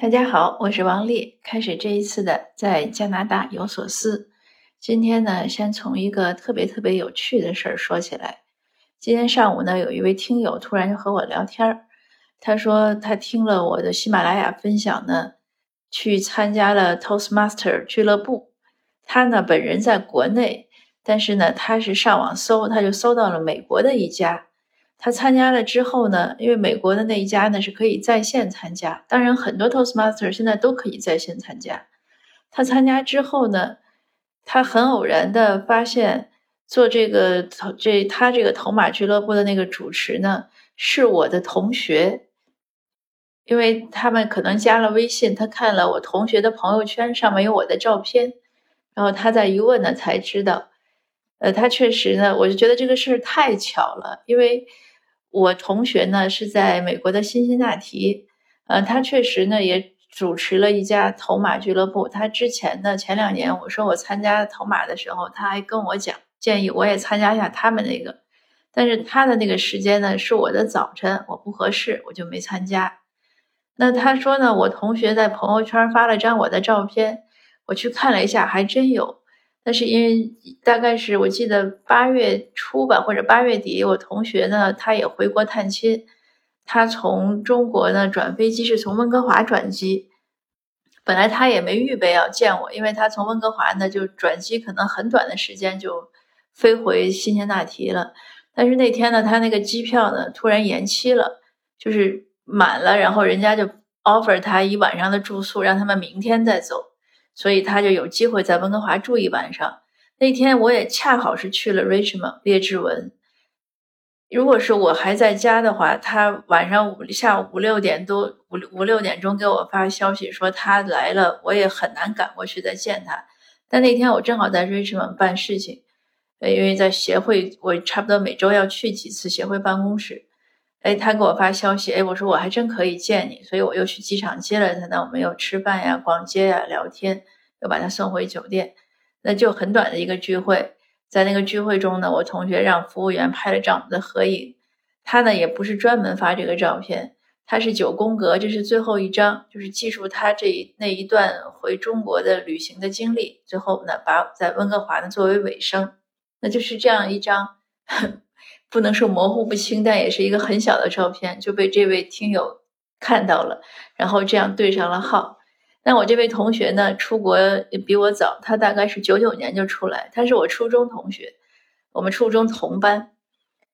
大家好，我是王丽。开始这一次的在加拿大有所思。今天呢，先从一个特别特别有趣的事儿说起来。今天上午呢，有一位听友突然就和我聊天儿，他说他听了我的喜马拉雅分享呢，去参加了 Toastmaster 俱乐部。他呢本人在国内，但是呢他是上网搜，他就搜到了美国的一家。他参加了之后呢，因为美国的那一家呢是可以在线参加，当然很多 Toastmaster 现在都可以在线参加。他参加之后呢，他很偶然的发现做这个头这他这个头马俱乐部的那个主持呢是我的同学，因为他们可能加了微信，他看了我同学的朋友圈上面有我的照片，然后他再一问呢才知道，呃，他确实呢，我就觉得这个事儿太巧了，因为。我同学呢是在美国的辛辛那提，呃，他确实呢也主持了一家头马俱乐部。他之前呢前两年我说我参加头马的时候，他还跟我讲建议我也参加一下他们那个，但是他的那个时间呢是我的早晨，我不合适，我就没参加。那他说呢，我同学在朋友圈发了张我的照片，我去看了一下，还真有。但是因为大概是我记得八月初吧，或者八月底，我同学呢他也回国探亲，他从中国呢转飞机是从温哥华转机，本来他也没预备要见我，因为他从温哥华呢就转机，可能很短的时间就飞回辛辛那提了。但是那天呢，他那个机票呢突然延期了，就是满了，然后人家就 offer 他一晚上的住宿，让他们明天再走。所以他就有机会在温哥华住一晚上。那天我也恰好是去了 Richmond 列治文。如果是我还在家的话，他晚上五下午五六点多五五六点钟给我发消息说他来了，我也很难赶过去再见他。但那天我正好在 Richmond 办事情，因为在协会，我差不多每周要去几次协会办公室。哎，他给我发消息，哎，我说我还真可以见你，所以我又去机场接了他。那我们又吃饭呀、逛街呀、聊天，又把他送回酒店。那就很短的一个聚会，在那个聚会中呢，我同学让服务员拍了张我们的合影。他呢也不是专门发这个照片，他是九宫格，这是最后一张，就是记述他这那一段回中国的旅行的经历。最后呢，把在温哥华呢作为尾声，那就是这样一张。不能说模糊不清，但也是一个很小的照片，就被这位听友看到了，然后这样对上了号。那我这位同学呢，出国比我早，他大概是九九年就出来，他是我初中同学，我们初中同班，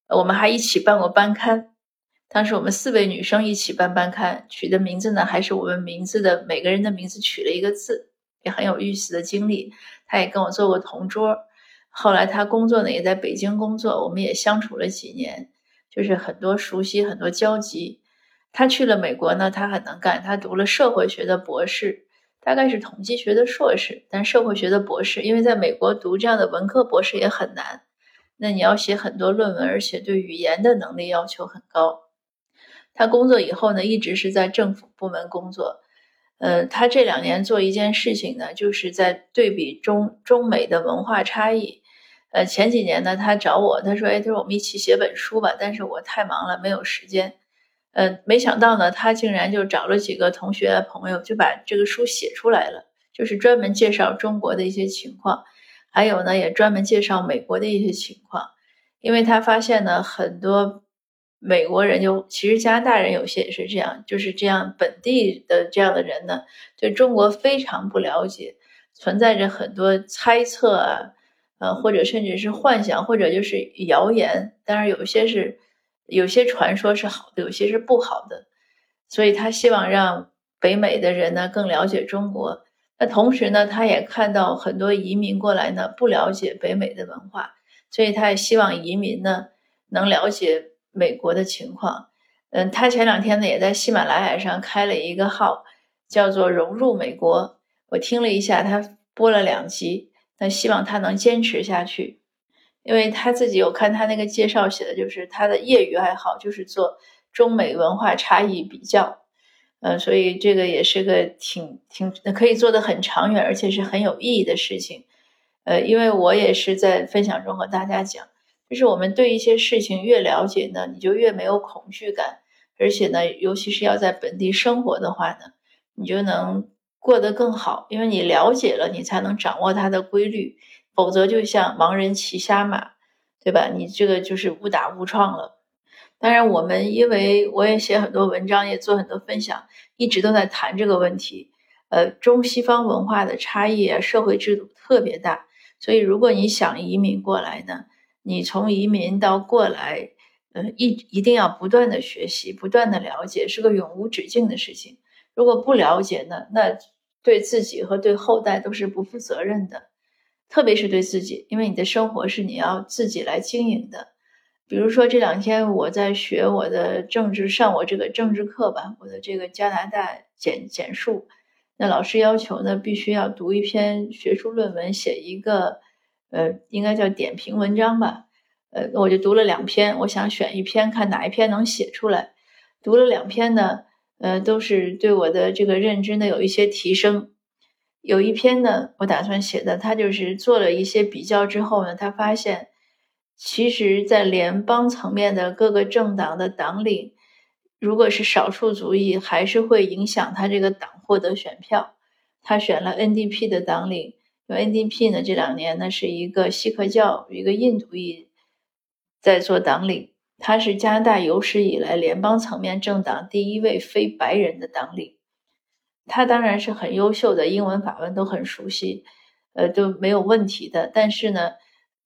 我们还一起办过班刊。当时我们四位女生一起办班刊，取的名字呢，还是我们名字的每个人的名字取了一个字，也很有意思的经历。他也跟我做过同桌。后来他工作呢，也在北京工作，我们也相处了几年，就是很多熟悉，很多交集。他去了美国呢，他很能干，他读了社会学的博士，大概是统计学的硕士，但社会学的博士，因为在美国读这样的文科博士也很难，那你要写很多论文，而且对语言的能力要求很高。他工作以后呢，一直是在政府部门工作。呃，他这两年做一件事情呢，就是在对比中中美的文化差异。呃，前几年呢，他找我，他说：“哎，他说我们一起写本书吧。”但是我太忙了，没有时间。呃，没想到呢，他竟然就找了几个同学朋友，就把这个书写出来了，就是专门介绍中国的一些情况，还有呢，也专门介绍美国的一些情况。因为他发现呢，很多美国人就其实加拿大人有些也是这样，就是这样本地的这样的人呢，对中国非常不了解，存在着很多猜测啊。呃，或者甚至是幻想，或者就是谣言。当然，有些是有些传说是好的，有些是不好的。所以他希望让北美的人呢更了解中国。那同时呢，他也看到很多移民过来呢不了解北美的文化，所以他也希望移民呢能了解美国的情况。嗯，他前两天呢也在喜马拉雅上开了一个号，叫做“融入美国”。我听了一下，他播了两集。那希望他能坚持下去，因为他自己有看他那个介绍写的，就是他的业余爱好就是做中美文化差异比较，嗯，所以这个也是个挺挺可以做的很长远，而且是很有意义的事情。呃，因为我也是在分享中和大家讲，就是我们对一些事情越了解呢，你就越没有恐惧感，而且呢，尤其是要在本地生活的话呢，你就能过得更好，因为你了解了，你才能掌握它的规律，否则就像盲人骑瞎马，对吧？你这个就是误打误撞了。当然，我们因为我也写很多文章，也做很多分享，一直都在谈这个问题。呃，中西方文化的差异啊，社会制度特别大，所以如果你想移民过来呢，你从移民到过来，呃，一一定要不断的学习，不断的了解，是个永无止境的事情。如果不了解呢，那对自己和对后代都是不负责任的，特别是对自己，因为你的生活是你要自己来经营的。比如说这两天我在学我的政治，上我这个政治课吧，我的这个加拿大简简述。那老师要求呢，必须要读一篇学术论文，写一个，呃，应该叫点评文章吧。呃，我就读了两篇，我想选一篇，看哪一篇能写出来。读了两篇呢，呃，都是对我的这个认知呢有一些提升。有一篇呢，我打算写的，他就是做了一些比较之后呢，他发现，其实，在联邦层面的各个政党的党领。如果是少数族裔，还是会影响他这个党获得选票。他选了 NDP 的党领，因为 NDP 呢这两年呢是一个锡克教，一个印度裔在做党领。他是加拿大有史以来联邦层面政党第一位非白人的党领。他当然是很优秀的，英文法文都很熟悉，呃都没有问题的。但是呢，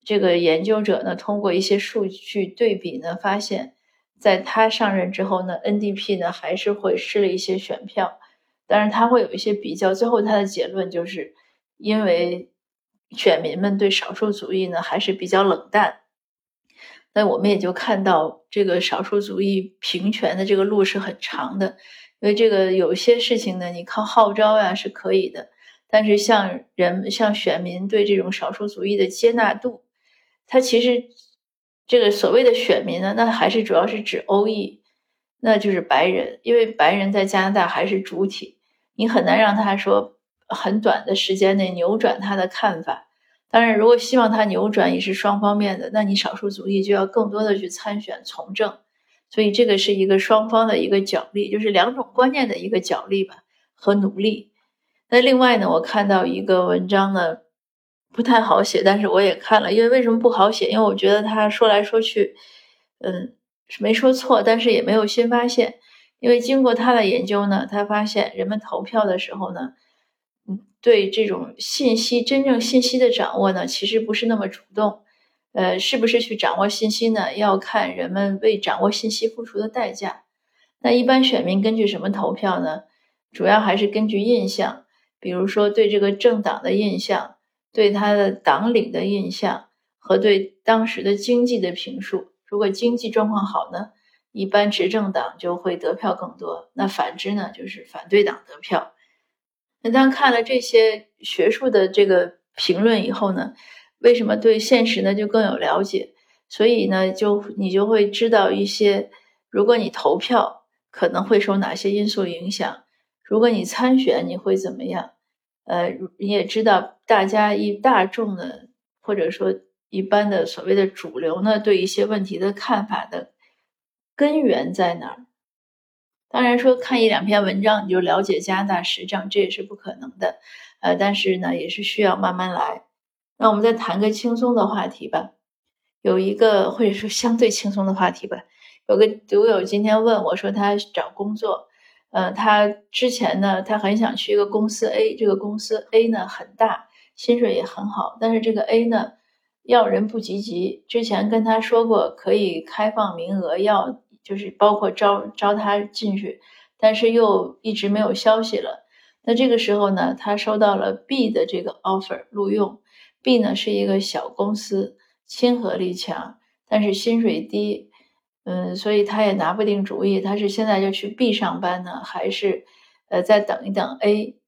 这个研究者呢通过一些数据对比呢发现。在他上任之后呢，NDP 呢还是会失了一些选票，但是他会有一些比较，最后他的结论就是，因为选民们对少数族裔呢还是比较冷淡，那我们也就看到这个少数族裔平权的这个路是很长的，因为这个有些事情呢，你靠号召呀是可以的，但是像人像选民对这种少数族裔的接纳度，他其实。这个所谓的选民呢，那还是主要是指欧裔，那就是白人，因为白人在加拿大还是主体，你很难让他说很短的时间内扭转他的看法。当然，如果希望它扭转，也是双方面的，那你少数族裔就要更多的去参选从政，所以这个是一个双方的一个角力，就是两种观念的一个角力吧和努力。那另外呢，我看到一个文章呢。不太好写，但是我也看了，因为为什么不好写？因为我觉得他说来说去，嗯，是没说错，但是也没有新发现。因为经过他的研究呢，他发现人们投票的时候呢，对这种信息真正信息的掌握呢，其实不是那么主动。呃，是不是去掌握信息呢？要看人们为掌握信息付出的代价。那一般选民根据什么投票呢？主要还是根据印象，比如说对这个政党的印象。对他的党领的印象和对当时的经济的评述，如果经济状况好呢，一般执政党就会得票更多；那反之呢，就是反对党得票。那当看了这些学术的这个评论以后呢，为什么对现实呢就更有了解？所以呢，就你就会知道一些，如果你投票可能会受哪些因素影响，如果你参选你会怎么样？呃，你也知道，大家一大众的，或者说一般的所谓的主流呢，对一些问题的看法的根源在哪儿？当然说看一两篇文章你就了解加拿大实政，这也是不可能的。呃，但是呢，也是需要慢慢来。那我们再谈个轻松的话题吧，有一个或者说相对轻松的话题吧。有个读友今天问我说，他找工作。呃，他之前呢，他很想去一个公司 A，这个公司 A 呢很大，薪水也很好，但是这个 A 呢要人不积极。之前跟他说过可以开放名额，要就是包括招招他进去，但是又一直没有消息了。那这个时候呢，他收到了 B 的这个 offer 录用，B 呢是一个小公司，亲和力强，但是薪水低。嗯，所以他也拿不定主意，他是现在就去 B 上班呢，还是呃再等一等 A？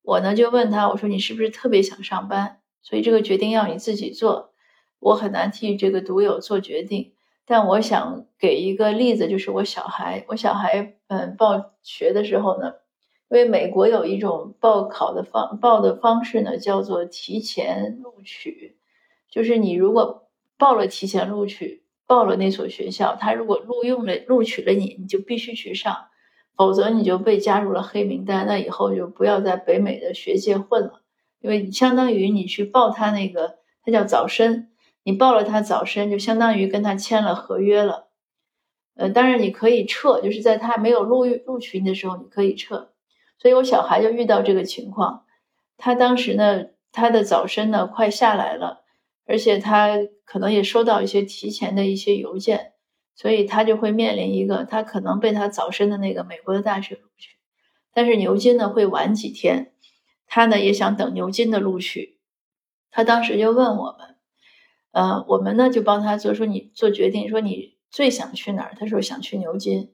我呢就问他，我说你是不是特别想上班？所以这个决定要你自己做，我很难替这个独友做决定。但我想给一个例子，就是我小孩，我小孩嗯报学的时候呢，因为美国有一种报考的方报的方式呢，叫做提前录取，就是你如果报了提前录取。报了那所学校，他如果录用了、录取了你，你就必须去上，否则你就被加入了黑名单，那以后就不要在北美的学界混了，因为你相当于你去报他那个，他叫早申，你报了他早申，就相当于跟他签了合约了。呃，当然你可以撤，就是在他没有录录取你的时候，你可以撤。所以我小孩就遇到这个情况，他当时呢，他的早申呢快下来了，而且他可能也收到一些提前的一些邮件，所以他就会面临一个，他可能被他早申的那个美国的大学录取，但是牛津呢会晚几天，他呢也想等牛津的录取，他当时就问我们，呃，我们呢就帮他做，说你做决定，说你。最想去哪儿？他说想去牛津。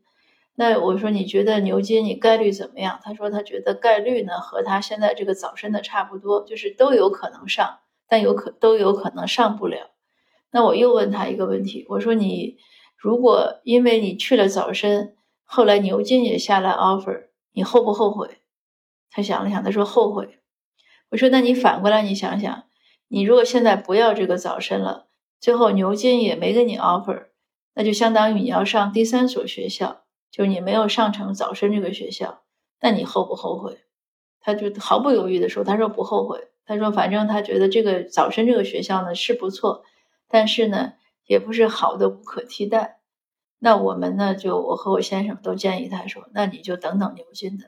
那我说你觉得牛津你概率怎么样？他说他觉得概率呢和他现在这个早申的差不多，就是都有可能上，但有可都有可能上不了。那我又问他一个问题，我说你如果因为你去了早申，后来牛津也下来 offer，你后不后悔？他想了想，他说后悔。我说那你反过来你想想，你如果现在不要这个早申了，最后牛津也没给你 offer。那就相当于你要上第三所学校，就是你没有上成早申这个学校，那你后不后悔？他就毫不犹豫的说：“他说不后悔。他说反正他觉得这个早申这个学校呢是不错，但是呢也不是好的无可替代。那我们呢就我和我先生都建议他说，那你就等等牛津的，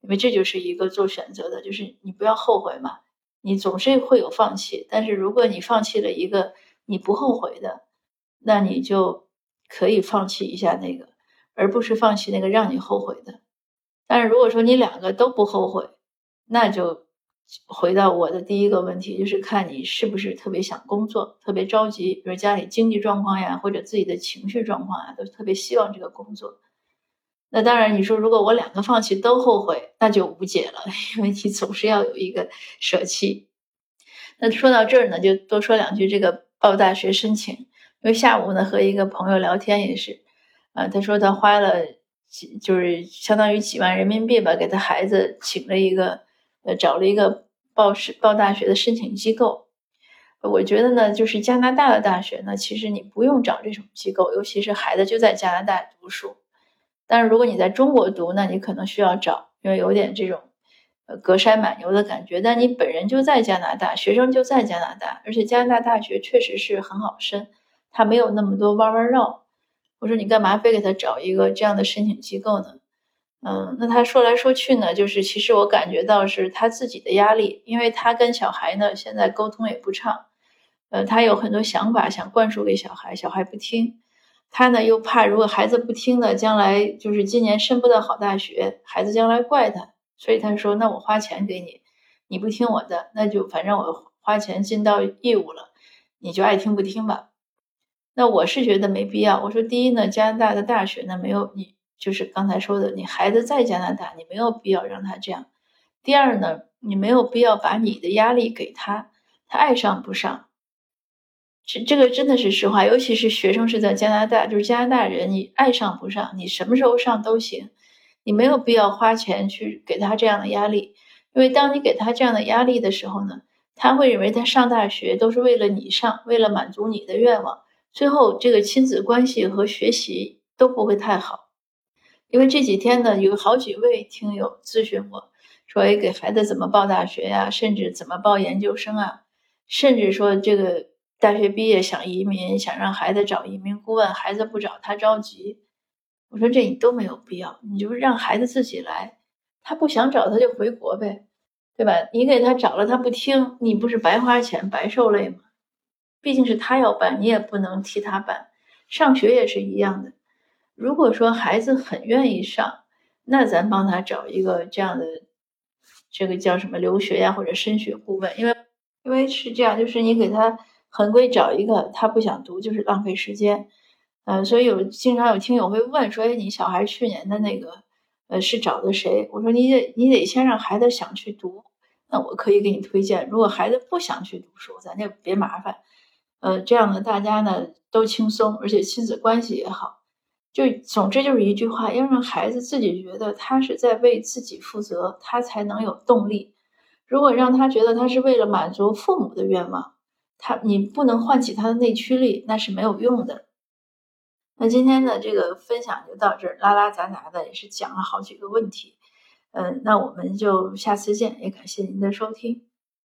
因为这就是一个做选择的，就是你不要后悔嘛。你总是会有放弃，但是如果你放弃了一个你不后悔的，那你就。”可以放弃一下那个，而不是放弃那个让你后悔的。但是如果说你两个都不后悔，那就回到我的第一个问题，就是看你是不是特别想工作，特别着急，比如家里经济状况呀，或者自己的情绪状况啊，都特别希望这个工作。那当然，你说如果我两个放弃都后悔，那就无解了，因为你总是要有一个舍弃。那说到这儿呢，就多说两句这个报大学申请。因为下午呢和一个朋友聊天也是，啊，他说他花了几就是相当于几万人民币吧，给他孩子请了一个，呃，找了一个报是报大学的申请机构。我觉得呢，就是加拿大的大学呢，其实你不用找这种机构，尤其是孩子就在加拿大读书。但是如果你在中国读，那你可能需要找，因为有点这种呃隔山买牛的感觉。但你本人就在加拿大，学生就在加拿大，而且加拿大大学确实是很好申。他没有那么多弯弯绕，我说你干嘛非给他找一个这样的申请机构呢？嗯，那他说来说去呢，就是其实我感觉到是他自己的压力，因为他跟小孩呢现在沟通也不畅，呃，他有很多想法想灌输给小孩，小孩不听，他呢又怕如果孩子不听呢，将来就是今年申不到好大学，孩子将来怪他，所以他说那我花钱给你，你不听我的，那就反正我花钱尽到义务了，你就爱听不听吧。那我是觉得没必要。我说，第一呢，加拿大的大学呢没有你，就是刚才说的，你孩子在加拿大，你没有必要让他这样。第二呢，你没有必要把你的压力给他，他爱上不上，这这个真的是实话。尤其是学生是在加拿大，就是加拿大人，你爱上不上，你什么时候上都行，你没有必要花钱去给他这样的压力。因为当你给他这样的压力的时候呢，他会认为他上大学都是为了你上，为了满足你的愿望。最后，这个亲子关系和学习都不会太好，因为这几天呢，有好几位听友咨询我，说：“哎，给孩子怎么报大学呀？甚至怎么报研究生啊？甚至说这个大学毕业想移民，想让孩子找移民顾问，孩子不找他着急。”我说：“这你都没有必要，你就让孩子自己来，他不想找他就回国呗，对吧？你给他找了他不听，你不是白花钱白受累吗？”毕竟是他要办，你也不能替他办。上学也是一样的。如果说孩子很愿意上，那咱帮他找一个这样的，这个叫什么留学呀或者升学顾问。因为因为是这样，就是你给他很贵找一个，他不想读就是浪费时间。呃，所以有经常有听友会问说：“哎，你小孩去年的那个，呃，是找的谁？”我说：“你得你得先让孩子想去读，那我可以给你推荐。如果孩子不想去读书，咱就别麻烦。”呃，这样呢，大家呢都轻松，而且亲子关系也好。就总之就是一句话，要让孩子自己觉得他是在为自己负责，他才能有动力。如果让他觉得他是为了满足父母的愿望，他你不能唤起他的内驱力，那是没有用的。那今天的这个分享就到这儿，拉拉杂杂的也是讲了好几个问题。嗯，那我们就下次见，也感谢您的收听。